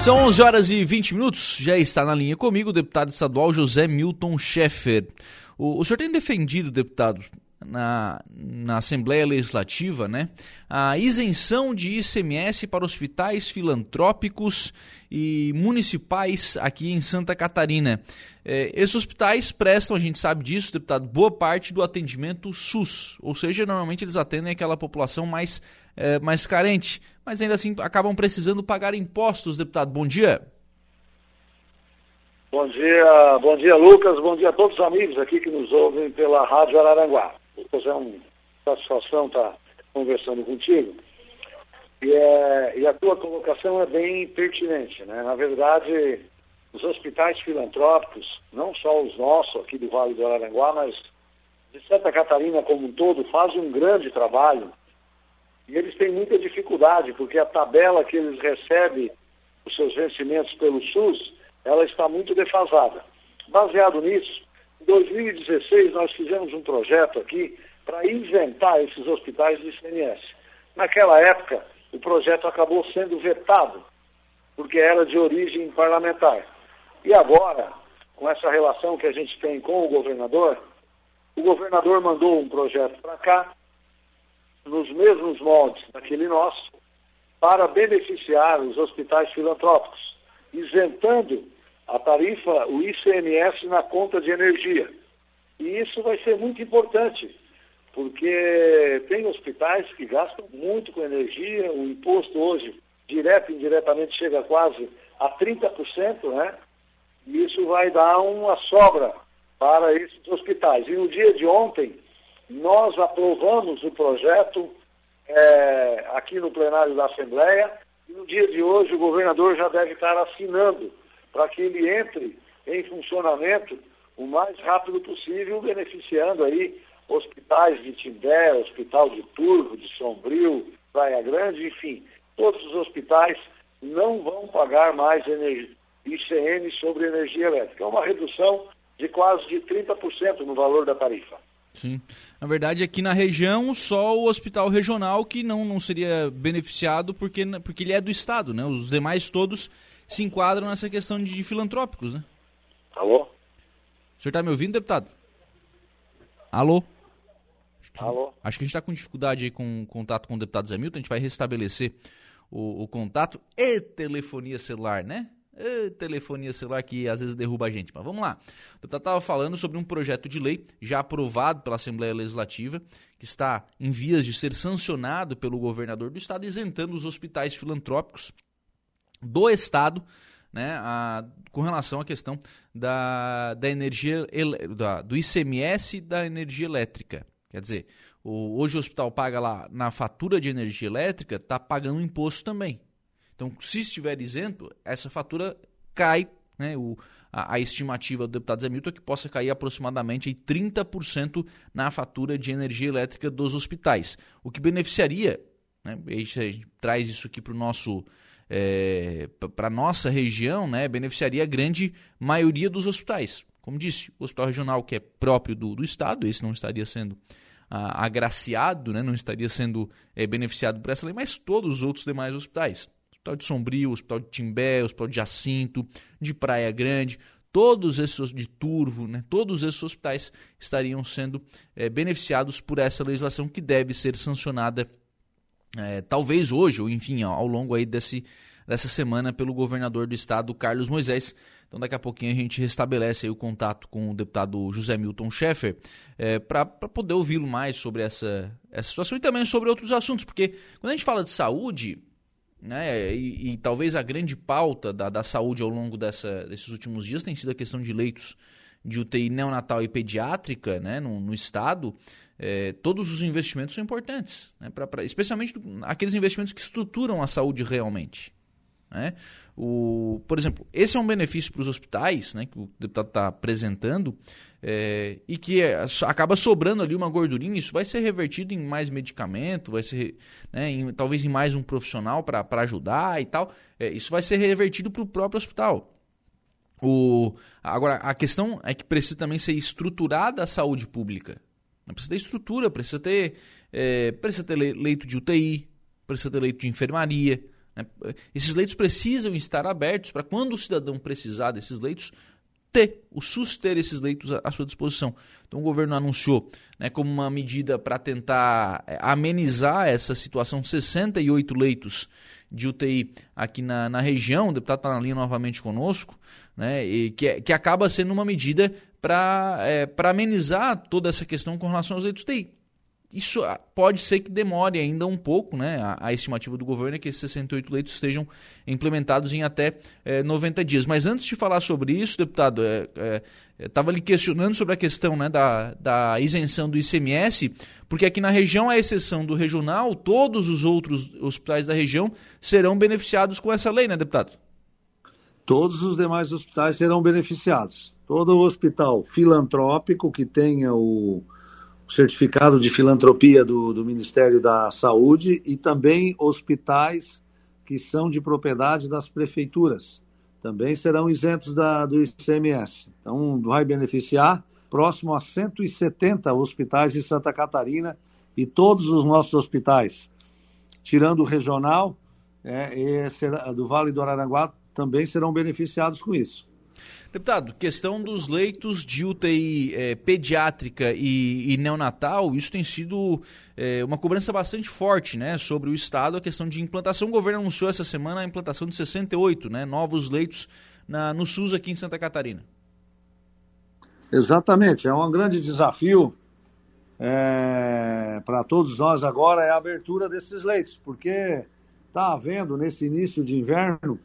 São 11 horas e 20 minutos. Já está na linha comigo o deputado estadual José Milton Schaeffer. O, o senhor tem defendido, deputado, na, na Assembleia Legislativa, né, a isenção de ICMS para hospitais filantrópicos e municipais aqui em Santa Catarina. É, esses hospitais prestam, a gente sabe disso, deputado, boa parte do atendimento SUS, ou seja, normalmente eles atendem aquela população mais, é, mais carente, mas ainda assim acabam precisando pagar impostos, deputado. Bom dia. Bom dia, bom dia Lucas, bom dia a todos os amigos aqui que nos ouvem pela Rádio Araranguá. Lucas, é uma satisfação estar conversando contigo. E, é, e a tua colocação é bem pertinente. Né? Na verdade, os hospitais filantrópicos, não só os nossos aqui do Vale do Araranguá, mas de Santa Catarina como um todo, fazem um grande trabalho. E eles têm muita dificuldade, porque a tabela que eles recebem, os seus vencimentos pelo SUS, ela está muito defasada. Baseado nisso, em 2016, nós fizemos um projeto aqui para isentar esses hospitais do ICMS. Naquela época, o projeto acabou sendo vetado, porque era de origem parlamentar. E agora, com essa relação que a gente tem com o governador, o governador mandou um projeto para cá, nos mesmos moldes daquele nosso, para beneficiar os hospitais filantrópicos, isentando a tarifa, o ICMS na conta de energia. E isso vai ser muito importante, porque tem hospitais que gastam muito com energia, o imposto hoje, direto e indiretamente, chega quase a 30%, né? E isso vai dar uma sobra para esses hospitais. E no dia de ontem, nós aprovamos o projeto é, aqui no plenário da Assembleia, e no dia de hoje o governador já deve estar assinando para que ele entre em funcionamento o mais rápido possível, beneficiando aí hospitais de Timbé, Hospital de Turvo, de Sombrio, Praia Grande, enfim, todos os hospitais não vão pagar mais ICM sobre energia elétrica. É uma redução de quase de 30% no valor da tarifa. Sim. Na verdade, aqui na região, só o hospital regional que não, não seria beneficiado porque, porque ele é do Estado, né? Os demais todos se enquadram nessa questão de, de filantrópicos, né? Alô? O senhor está me ouvindo, deputado? Alô? Acho Alô? Acho que a gente está com dificuldade aí com contato com o deputado Zé Milton, a gente vai restabelecer o, o contato e telefonia celular, né? E telefonia celular que às vezes derruba a gente. Mas vamos lá. O deputado estava falando sobre um projeto de lei já aprovado pela Assembleia Legislativa, que está em vias de ser sancionado pelo governador do estado, isentando os hospitais filantrópicos do Estado né, a, com relação à questão da, da energia, da, do ICMS da energia elétrica. Quer dizer, o, hoje o hospital paga lá na fatura de energia elétrica, está pagando imposto também. Então, se estiver isento, essa fatura cai, né, o, a, a, estimativa do deputado Zé Milton é que possa cair aproximadamente 30% na fatura de energia elétrica dos hospitais. O que beneficiaria, né, a gente traz isso aqui para o nosso é, para a nossa região, né, beneficiaria a grande maioria dos hospitais. Como disse, o hospital regional que é próprio do, do Estado, esse não estaria sendo ah, agraciado, né, não estaria sendo é, beneficiado por essa lei, mas todos os outros demais hospitais. Hospital de Sombrio, Hospital de Timbé, Hospital de Jacinto, de Praia Grande, todos esses de Turvo, né, todos esses hospitais estariam sendo é, beneficiados por essa legislação que deve ser sancionada é, talvez hoje, ou enfim, ao longo aí desse, dessa semana pelo governador do estado, Carlos Moisés. Então daqui a pouquinho a gente restabelece o contato com o deputado José Milton Schaeffer é, para poder ouvi-lo mais sobre essa, essa situação e também sobre outros assuntos, porque quando a gente fala de saúde, né, e, e talvez a grande pauta da, da saúde ao longo dessa, desses últimos dias tem sido a questão de leitos de UTI neonatal e pediátrica né, no, no estado, é, todos os investimentos são importantes, né, pra, pra, especialmente aqueles investimentos que estruturam a saúde realmente. Né? O, por exemplo, esse é um benefício para os hospitais né, que o deputado está apresentando é, e que é, acaba sobrando ali uma gordurinha. Isso vai ser revertido em mais medicamento, vai ser né, em, talvez em mais um profissional para ajudar e tal. É, isso vai ser revertido para o próprio hospital. O, agora, a questão é que precisa também ser estruturada a saúde pública. Precisa ter estrutura, precisa ter, é, precisa ter leito de UTI, precisa ter leito de enfermaria? Esses leitos precisam estar abertos para quando o cidadão precisar desses leitos, ter, o SUS ter esses leitos à, sua disposição. Então o governo anunciou né, como uma medida para tentar é, amenizar essa situação, 68 leitos de UTI aqui na, na região, o deputado está na linha novamente conosco, né, e que, que acaba sendo uma medida para é, amenizar toda essa questão com relação aos leitos de UTI isso ah, pode ser que demore ainda um pouco, né? A, a, estimativa do governo é que esses 68 leitos estejam implementados em até é, eh, 90 dias. Mas antes de falar sobre isso, deputado, estava é, é, lhe questionando sobre a questão né, da, da isenção do ICMS, porque aqui na região, à exceção do regional, todos os outros hospitais da região serão beneficiados com essa lei, né, deputado? Todos os demais hospitais serão beneficiados. Todo hospital filantrópico que tenha o certificado de filantropia do, do Ministério da Saúde e também hospitais que são de propriedade das prefeituras. Também serão isentos da, do ICMS. Então, vai beneficiar próximo a 170 hospitais de Santa Catarina e todos os nossos hospitais, tirando o regional é, será, do Vale do Araranguá, também serão beneficiados com isso. Deputado, questão dos leitos de UTI é, pediátrica e, e, neonatal, isso tem sido é, uma cobrança bastante forte né, sobre o Estado, a questão de implantação. O governo anunciou essa semana a implantação de 68 né, novos leitos na, no SUS aqui em Santa Catarina. Exatamente, é um grande desafio é, para todos nós agora é a abertura desses leitos, porque está havendo nesse início de inverno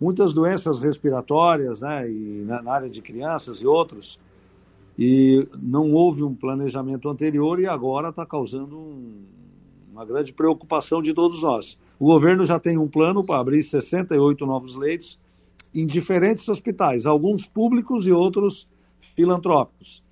muitas doenças respiratórias, né, e na, na área de crianças e outros, e não houve um planejamento anterior e agora está causando um, uma grande preocupação de todos nós. O governo já tem um plano para abrir 68 novos leitos em diferentes hospitais, alguns públicos e outros filantrópicos.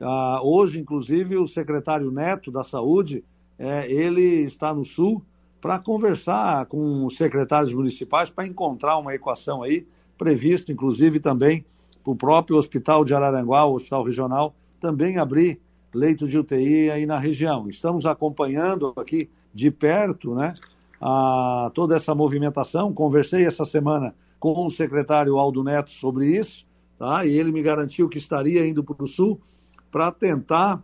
Ah, hoje, inclusive, o secretário Neto da Saúde, é, ele está no Sul para conversar com os secretários municipais para encontrar uma equação aí, previsto inclusive também para o próprio Hospital de Araranguá, o Hospital Regional, também abrir leito de UTI aí na região. Estamos acompanhando aqui de perto né, a, toda essa movimentação. Conversei essa semana com o secretário Aldo Neto sobre isso, tá? e ele me garantiu que estaria indo para o Sul para tentar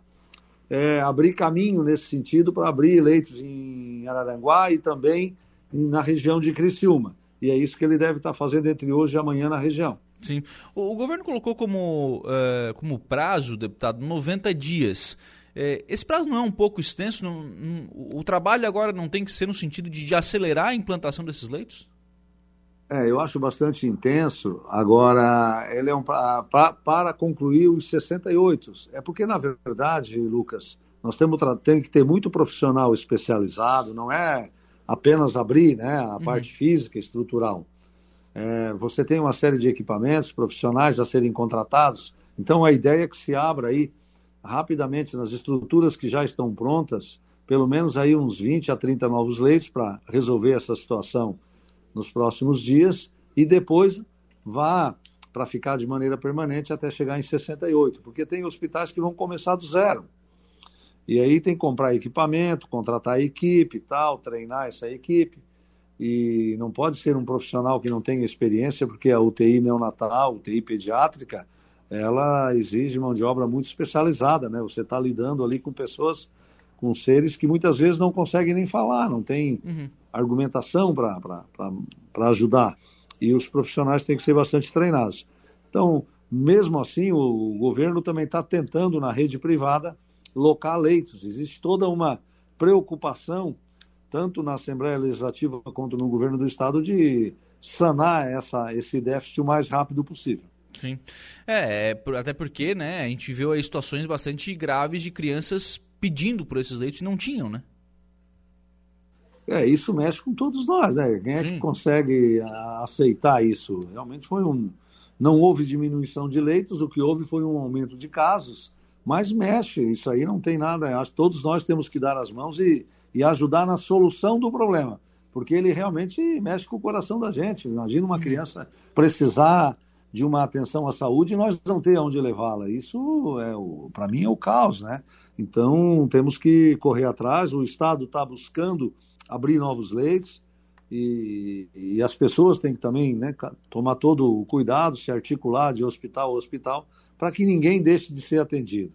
é, abrir caminho nesse sentido para abrir leitos em Araranguá e também na região de Criciúma. E é isso que ele deve estar fazendo entre hoje e amanhã na região. Sim. O, o governo colocou como, uh, como prazo, deputado, 90 dias. É, esse prazo não é um pouco extenso? Não, não, o trabalho agora não tem que ser no sentido de, de acelerar a implantação desses leitos? É, eu acho bastante intenso. Agora, ele é um pra, pra, para concluir os 68. É porque, na verdade, Lucas, nós temos, temos que ter muito profissional especializado, não é apenas abrir né, a uhum. parte física, estrutural. É, você tem uma série de equipamentos profissionais a serem contratados. Então, a ideia é que se abra aí rapidamente nas estruturas que já estão prontas, pelo menos aí uns 20 a 30 novos leitos para resolver essa situação nos próximos dias e depois vá para ficar de maneira permanente até chegar em 68, porque tem hospitais que vão começar do zero. E aí tem que comprar equipamento, contratar equipe, tal, treinar essa equipe. E não pode ser um profissional que não tenha experiência, porque a UTI neonatal, UTI pediátrica, ela exige mão de obra muito especializada, né? Você está lidando ali com pessoas, com seres que muitas vezes não conseguem nem falar, não tem uhum argumentação para ajudar. E os profissionais têm que ser bastante treinados. Então, mesmo assim, o, governo também está tentando, na rede privada, locar leitos. Existe toda uma preocupação, tanto na Assembleia Legislativa quanto no governo do Estado, de sanar essa, esse déficit o mais rápido possível. Sim. É, é até porque né, a gente viu aí situações bastante graves de crianças pedindo por esses leitos e não tinham, né? É, isso mexe com todos nós, né? Quem é Sim. que consegue aceitar isso? Realmente foi um. Não houve diminuição de leitos, o que houve foi um aumento de casos, mas mexe, isso aí não tem nada. Acho que todos nós temos que dar as mãos e, e ajudar na solução do problema, porque ele realmente mexe com o coração da gente. Imagina uma uhum. criança precisar de uma atenção à saúde e nós não ter onde levá-la. Isso, é para mim, é o caos, né? Então, temos que correr atrás. O Estado está buscando abrir novos leitos. e, e as pessoas têm que também né, tomar todo o cuidado, se articular de hospital a hospital, para que ninguém deixe de ser atendido.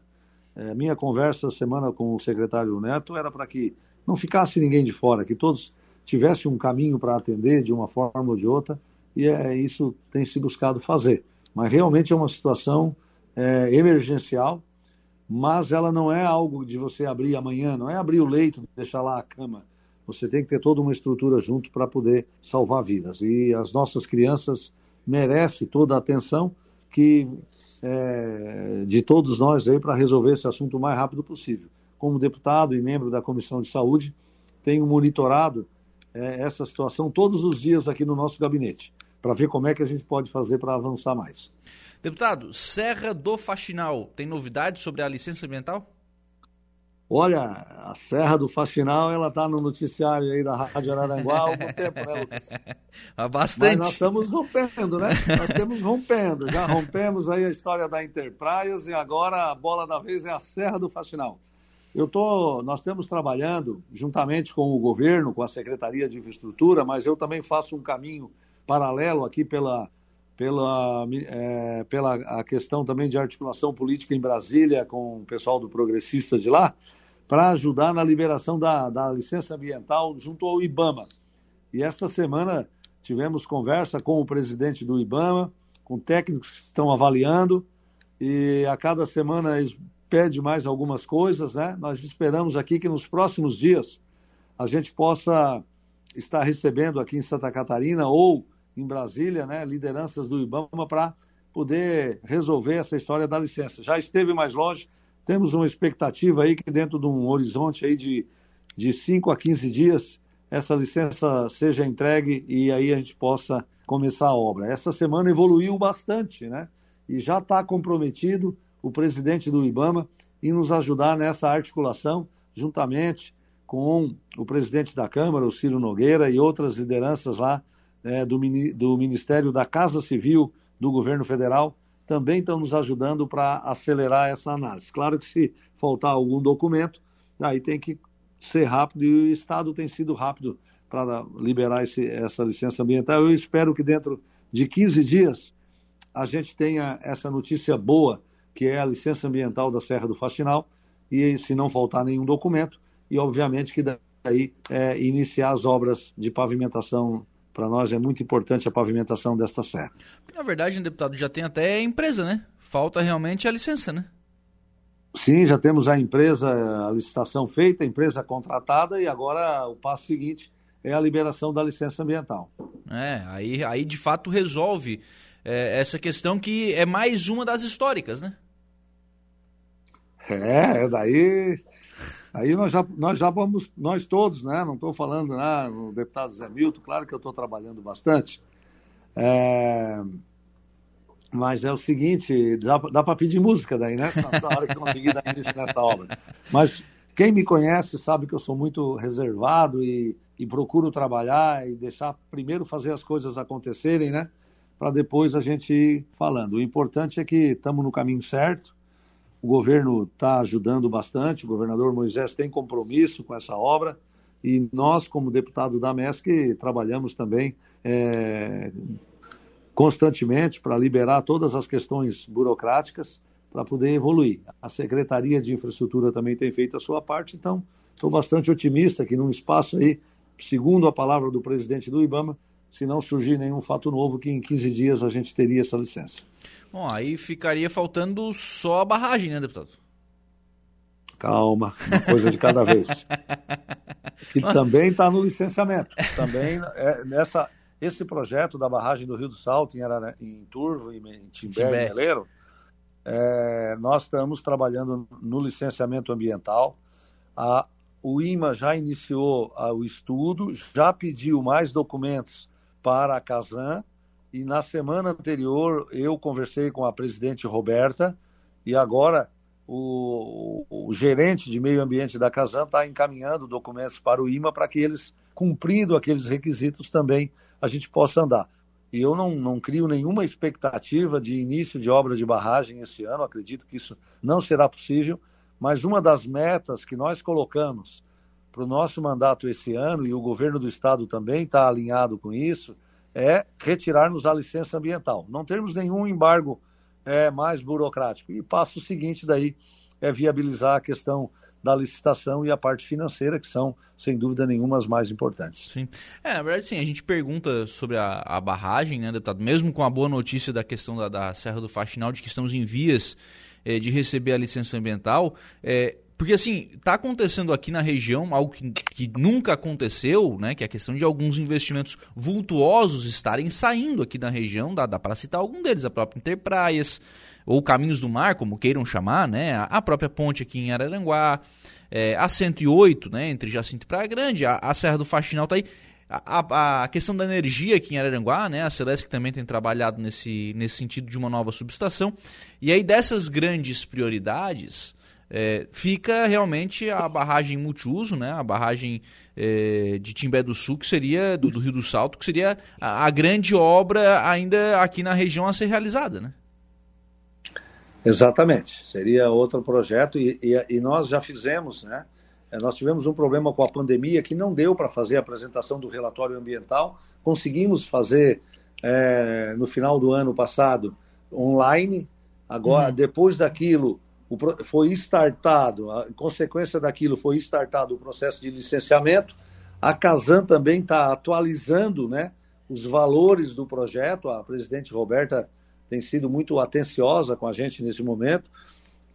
É, minha conversa semana com o secretário Neto era para que não ficasse ninguém de fora, que todos tivessem um caminho para atender de uma forma ou de outra, e é isso tem se buscado fazer. Mas realmente é uma situação é, emergencial, mas ela não é algo de você abrir amanhã, não é abrir o leito, deixar lá a cama. Você tem que ter toda uma estrutura junto para poder salvar vidas. E as nossas crianças merecem toda a atenção que é, de todos nós aí para resolver esse assunto o mais rápido possível. Como deputado e membro da Comissão de Saúde, tenho monitorado é, essa situação todos os dias aqui no nosso gabinete, para ver como é que a gente pode fazer para avançar mais. Deputado, Serra do Faxinal, tem novidades sobre a licença ambiental? Olha, a Serra do Faxinal, ela está no noticiário aí da Rádio Araranguá há algum tempo, né, Lucas? Há bastante. Mas nós estamos rompendo, né? Nós estamos rompendo. Já rompemos aí a história da Interpraias e agora a bola da vez é a Serra do Faxinal. Eu tô, nós estamos trabalhando juntamente com o governo, com a Secretaria de Infraestrutura, mas eu também faço um caminho paralelo aqui pela, pela, é, pela a questão também de articulação política em Brasília com o pessoal do Progressista de lá para ajudar na liberação da, da licença ambiental junto ao IBAMA. E esta semana tivemos conversa com o presidente do IBAMA, com técnicos que estão avaliando, e a cada semana pedem mais algumas coisas, né? Nós esperamos aqui que nos próximos dias a gente possa estar recebendo aqui em Santa Catarina ou em Brasília, né, lideranças do IBAMA para poder resolver essa história da licença. Já esteve mais longe, temos uma expectativa aí que dentro de um horizonte aí de, de 5 a 15 dias essa licença seja entregue e aí a gente possa começar a obra. Essa semana evoluiu bastante, né? E já está comprometido o presidente do IBAMA em nos ajudar nessa articulação, juntamente com o presidente da Câmara, o Ciro Nogueira, e outras lideranças lá é, do, do Ministério da Casa Civil do governo federal, também estão nos ajudando para acelerar essa análise. Claro que se faltar algum documento, aí tem que ser rápido e o Estado tem sido rápido para liberar esse, essa licença ambiental. Eu espero que dentro de 15 dias a gente tenha essa notícia boa, que é a licença ambiental da Serra do Faxinal, e se não faltar nenhum documento, e obviamente que daí é, iniciar as obras de pavimentação para nós é muito importante a pavimentação desta serra. Porque, na verdade, o deputado já tem até empresa, né? Falta realmente a licença, né? Sim, já temos a empresa, a licitação feita, a empresa contratada e agora o passo seguinte é a liberação da licença ambiental. É, aí, aí de fato resolve é, essa questão que é mais uma das históricas, né? É, daí Aí nós já, nós já vamos, nós todos, né? Não estou falando né, o deputado Zé Milton, claro que eu estou trabalhando bastante. É, mas é o seguinte, dá, dá para pedir música daí, né? Na hora que conseguir dar início nessa obra. Mas quem me conhece sabe que eu sou muito reservado e, e procuro trabalhar e deixar primeiro fazer as coisas acontecerem, né? Para depois a gente ir falando. O importante é que estamos no caminho certo o governo está ajudando bastante, o governador Moisés tem compromisso com essa obra e nós, como deputado da MESC, trabalhamos também é, constantemente para liberar todas as questões burocráticas para poder evoluir. A Secretaria de Infraestrutura também tem feito a sua parte, então estou bastante otimista que num espaço aí, segundo a palavra do presidente do IBAMA, se não surgir nenhum fato novo, que em 15 dias a gente teria essa licença. Bom, aí ficaria faltando só a barragem, né, deputado? Calma, uma coisa de cada vez. Que também está no licenciamento. Também é, nessa, esse projeto da barragem do Rio do Salto, em, em Turvo, em, em Timbé, Timbé. em Meleiro, é, nós estamos trabalhando no licenciamento ambiental. A, o IMA já iniciou a, o estudo, já pediu mais documentos para a Casan e na semana anterior eu conversei com a presidente Roberta. E agora o, o gerente de meio ambiente da Casan está encaminhando documentos para o IMA para que eles, cumprindo aqueles requisitos também, a gente possa andar. E eu não, não crio nenhuma expectativa de início de obra de barragem esse ano, acredito que isso não será possível, mas uma das metas que nós colocamos para o nosso mandato esse ano, e o governo do estado também está alinhado com isso, é retirarmos a licença ambiental. Não termos nenhum embargo é, mais burocrático. E passo seguinte daí é viabilizar a questão da licitação e a parte financeira, que são, sem dúvida nenhuma, as mais importantes. Sim. É, na verdade, sim, a gente pergunta sobre a, a barragem, né, deputado? Mesmo com a boa notícia da questão da, da Serra do Faxinal, de que estamos em vias é, de receber a licença ambiental, é, porque assim, está acontecendo aqui na região algo que, que, nunca aconteceu, né? Que é a questão de alguns investimentos vultuosos estarem saindo aqui na região, dá, dá para citar algum deles, a própria Interpraias, ou Caminhos do Mar, como queiram chamar, né? A própria ponte aqui em Araranguá, é, a 108, né? Entre Jacinto e Praia Grande, a, a Serra do Faxinal está aí. A, a, questão da energia aqui em Araranguá, né? A Celeste também tem trabalhado nesse, nesse sentido de uma nova subestação. E aí dessas grandes prioridades, é, fica realmente a barragem multiuso, né? A barragem é, de Timbé do Sul, que seria do, do Rio do Salto, que seria a, a, grande obra ainda aqui na região a ser realizada, né? Exatamente, seria outro projeto e, e, e nós já fizemos, né? É, nós tivemos um problema com a pandemia que não deu para fazer a apresentação do relatório ambiental. Conseguimos fazer é, no final do ano passado online. Agora, uhum. depois daquilo, o, foi startado, a consequência daquilo foi startado o processo de licenciamento. A Casan também está atualizando né, os valores do projeto. A presidente Roberta tem sido muito atenciosa com a gente nesse momento.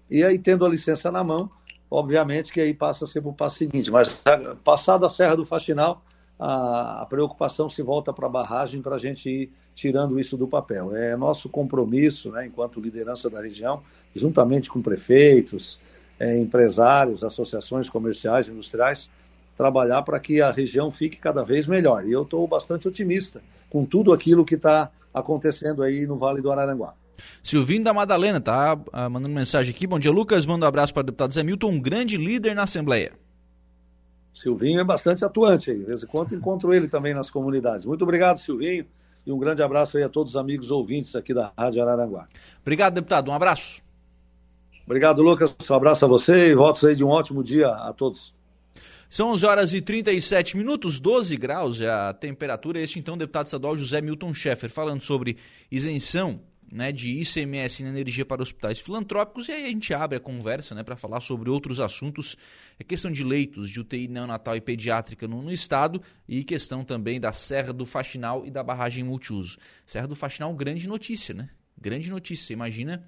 E aí, tendo a licença na mão, obviamente que aí passa a ser para o passo seguinte. Mas, passado a Serra do Faxinal, a, a preocupação se volta para a barragem para a gente ir tirando isso do papel. É nosso compromisso, né, enquanto liderança da região, juntamente com prefeitos, é, empresários, associações comerciais, industriais, trabalhar para que a região fique cada vez melhor. E eu estou bastante otimista com tudo aquilo que está acontecendo aí no Vale do Araranguá. Silvinho da Madalena tá ah, mandando mensagem aqui. Bom dia, Lucas. Manda um abraço para o deputado Zé Milton, um grande líder na Assembleia. Silvinho é bastante atuante aí. De vez em quando encontro ele também nas comunidades. Muito obrigado, Silvinho. E um grande abraço aí a todos os amigos ouvintes aqui da Rádio Araranguá. Obrigado, deputado. Um abraço. Obrigado, Lucas. Um abraço a você e votos aí de um ótimo dia a todos. São 11 horas e 37 minutos, 12 graus é a temperatura. Este então, deputado estadual José Milton Schaeffer, falando sobre isenção né, de ICMS na energia para hospitais filantrópicos e aí a gente abre a conversa né, para falar sobre outros assuntos, é questão de leitos de UTI neonatal e pediátrica no, no, estado e questão também da Serra do Faxinal e da barragem multiuso. Serra do Faxinal, grande notícia, né? Grande notícia. Imagina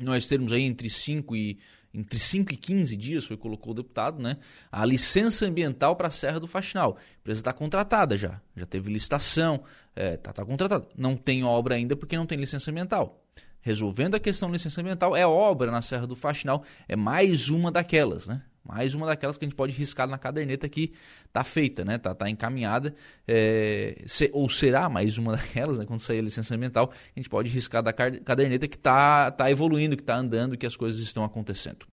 nós termos aí entre 5 e entre 5 e 15 dias, foi colocou o deputado, né? A licença ambiental para a Serra do Faxinal. A empresa está contratada já, já teve licitação, está é, tá, tá contratada. Não tem obra ainda porque não tem licença ambiental. Resolvendo a questão da licença ambiental, é obra na Serra do Faxinal, é mais uma daquelas, né? Mais uma daquelas que a gente pode riscar na caderneta que está feita, né? Tá, tá encaminhada. É, se, ou será mais uma daquelas, né? Quando sair a licença ambiental, a gente pode riscar da caderneta que está tá evoluindo, que está andando, que as coisas estão acontecendo.